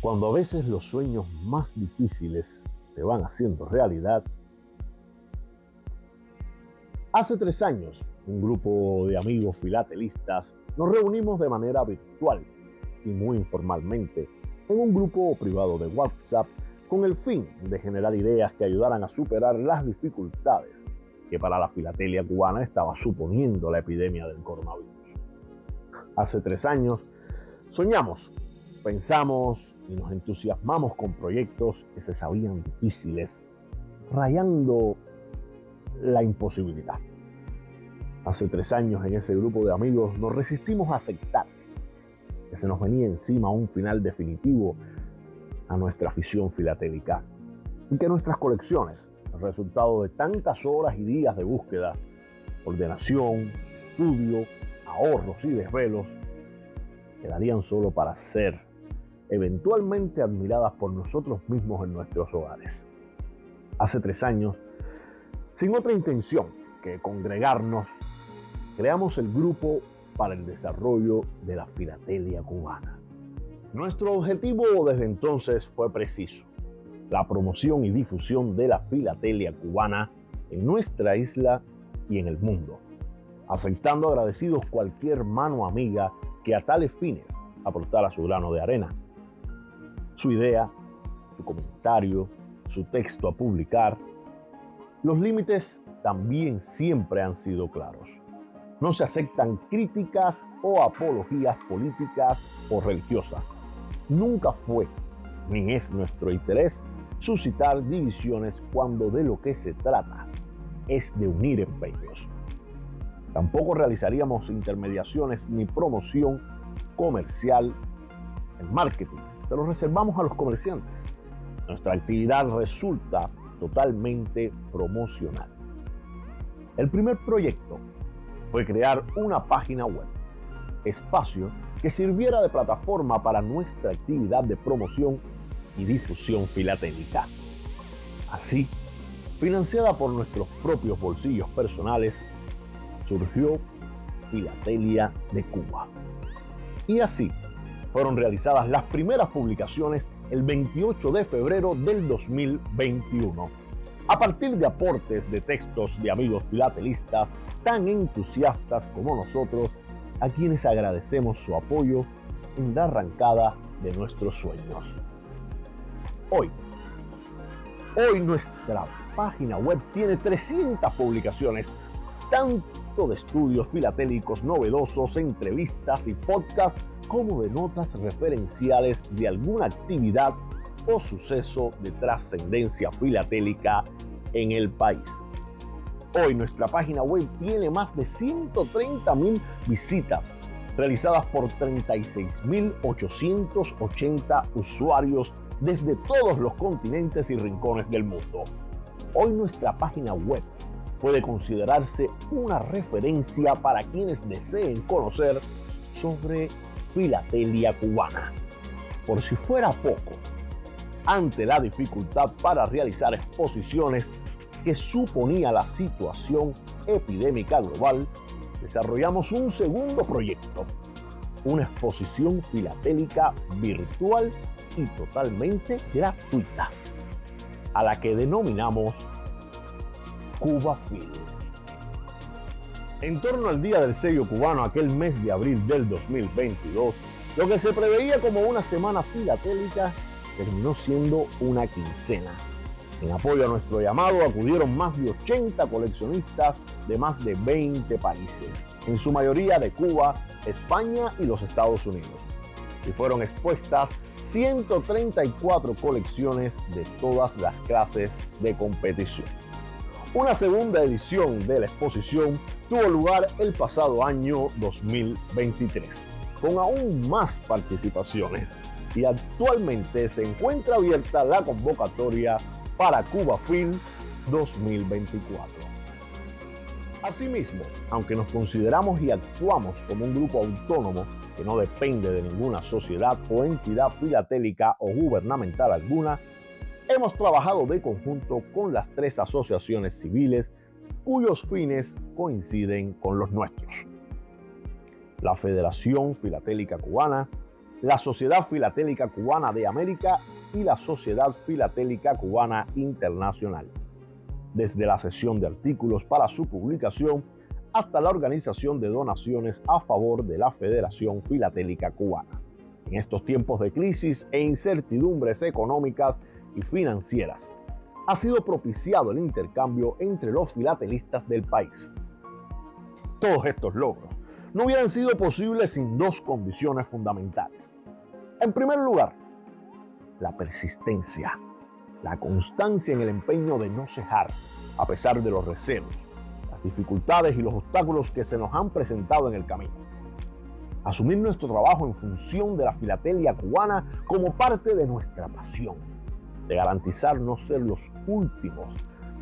Cuando a veces los sueños más difíciles se van haciendo realidad, hace tres años un grupo de amigos filatelistas nos reunimos de manera virtual y muy informalmente en un grupo privado de WhatsApp con el fin de generar ideas que ayudaran a superar las dificultades que para la filatelia cubana estaba suponiendo la epidemia del coronavirus. Hace tres años soñamos, pensamos y nos entusiasmamos con proyectos que se sabían difíciles, rayando la imposibilidad. Hace tres años en ese grupo de amigos nos resistimos a aceptar que se nos venía encima un final definitivo a nuestra afición filatélica y que nuestras colecciones, resultado de tantas horas y días de búsqueda, ordenación, estudio, ahorros y desvelos, quedarían solo para ser eventualmente admiradas por nosotros mismos en nuestros hogares. Hace tres años, sin otra intención que congregarnos, creamos el grupo para el desarrollo de la filatelia cubana. Nuestro objetivo desde entonces fue preciso, la promoción y difusión de la filatelia cubana en nuestra isla y en el mundo, aceptando agradecidos cualquier mano amiga que a tales fines aportara su grano de arena su idea, su comentario, su texto a publicar. Los límites también siempre han sido claros. No se aceptan críticas o apologías políticas o religiosas. Nunca fue ni es nuestro interés suscitar divisiones cuando de lo que se trata es de unir empeños. Tampoco realizaríamos intermediaciones ni promoción comercial en marketing se lo reservamos a los comerciantes. Nuestra actividad resulta totalmente promocional. El primer proyecto fue crear una página web, espacio que sirviera de plataforma para nuestra actividad de promoción y difusión filatélica. Así, financiada por nuestros propios bolsillos personales, surgió Filatelia de Cuba. Y así, fueron realizadas las primeras publicaciones el 28 de febrero del 2021. A partir de aportes de textos de amigos filatelistas tan entusiastas como nosotros, a quienes agradecemos su apoyo en la arrancada de nuestros sueños. Hoy, hoy nuestra página web tiene 300 publicaciones, tanto de estudios filatélicos novedosos, entrevistas y podcasts como de notas referenciales de alguna actividad o suceso de trascendencia filatélica en el país. Hoy nuestra página web tiene más de 130 mil visitas realizadas por 36.880 usuarios desde todos los continentes y rincones del mundo. Hoy nuestra página web puede considerarse una referencia para quienes deseen conocer sobre filatelia cubana. Por si fuera poco, ante la dificultad para realizar exposiciones que suponía la situación epidémica global, desarrollamos un segundo proyecto, una exposición filatélica virtual y totalmente gratuita, a la que denominamos Cuba Film. En torno al Día del Sello Cubano, aquel mes de abril del 2022, lo que se preveía como una semana filatélica terminó siendo una quincena. En apoyo a nuestro llamado acudieron más de 80 coleccionistas de más de 20 países, en su mayoría de Cuba, España y los Estados Unidos. Y fueron expuestas 134 colecciones de todas las clases de competición. Una segunda edición de la exposición tuvo lugar el pasado año 2023, con aún más participaciones y actualmente se encuentra abierta la convocatoria para Cuba Film 2024. Asimismo, aunque nos consideramos y actuamos como un grupo autónomo que no depende de ninguna sociedad o entidad filatélica o gubernamental alguna, hemos trabajado de conjunto con las tres asociaciones civiles cuyos fines coinciden con los nuestros. La Federación Filatélica Cubana, la Sociedad Filatélica Cubana de América y la Sociedad Filatélica Cubana Internacional. Desde la sesión de artículos para su publicación hasta la organización de donaciones a favor de la Federación Filatélica Cubana. En estos tiempos de crisis e incertidumbres económicas y financieras, ha sido propiciado el intercambio entre los filatelistas del país. Todos estos logros no hubieran sido posibles sin dos condiciones fundamentales. En primer lugar, la persistencia, la constancia en el empeño de no cejar a pesar de los recelos, las dificultades y los obstáculos que se nos han presentado en el camino. Asumir nuestro trabajo en función de la filatelia cubana como parte de nuestra pasión, de garantizar no ser los últimos,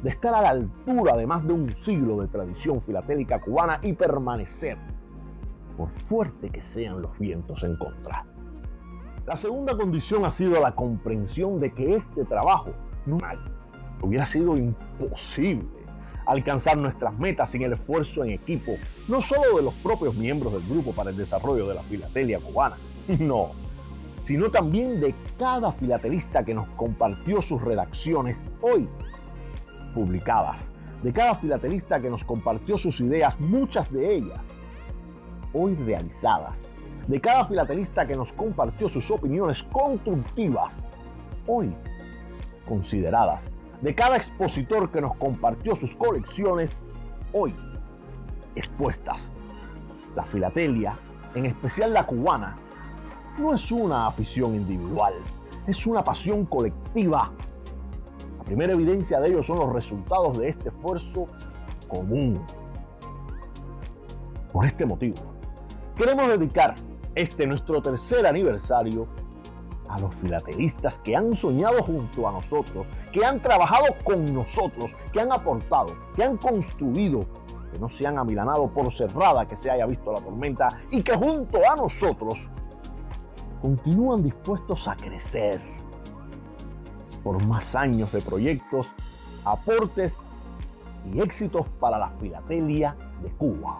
de estar a la altura de más de un siglo de tradición filatélica cubana y permanecer por fuerte que sean los vientos en contra. La segunda condición ha sido la comprensión de que este trabajo no hubiera sido imposible alcanzar nuestras metas sin el esfuerzo en equipo, no solo de los propios miembros del grupo para el desarrollo de la filatelia cubana, no, sino también de cada filatelista que nos compartió sus redacciones hoy publicadas, de cada filatelista que nos compartió sus ideas, muchas de ellas hoy realizadas, de cada filatelista que nos compartió sus opiniones constructivas, hoy consideradas, de cada expositor que nos compartió sus colecciones, hoy expuestas. La filatelia, en especial la cubana, no es una afición individual, es una pasión colectiva. La primera evidencia de ello son los resultados de este esfuerzo común. Por este motivo, Queremos dedicar este nuestro tercer aniversario a los filatelistas que han soñado junto a nosotros, que han trabajado con nosotros, que han aportado, que han construido, que no se han amilanado por cerrada que se haya visto la tormenta y que junto a nosotros continúan dispuestos a crecer por más años de proyectos, aportes y éxitos para la filatelia de Cuba.